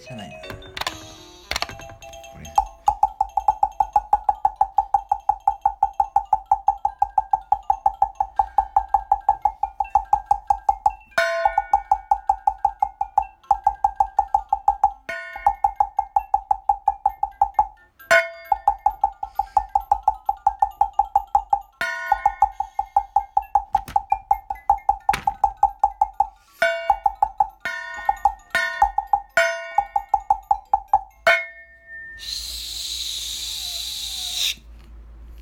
じゃないな So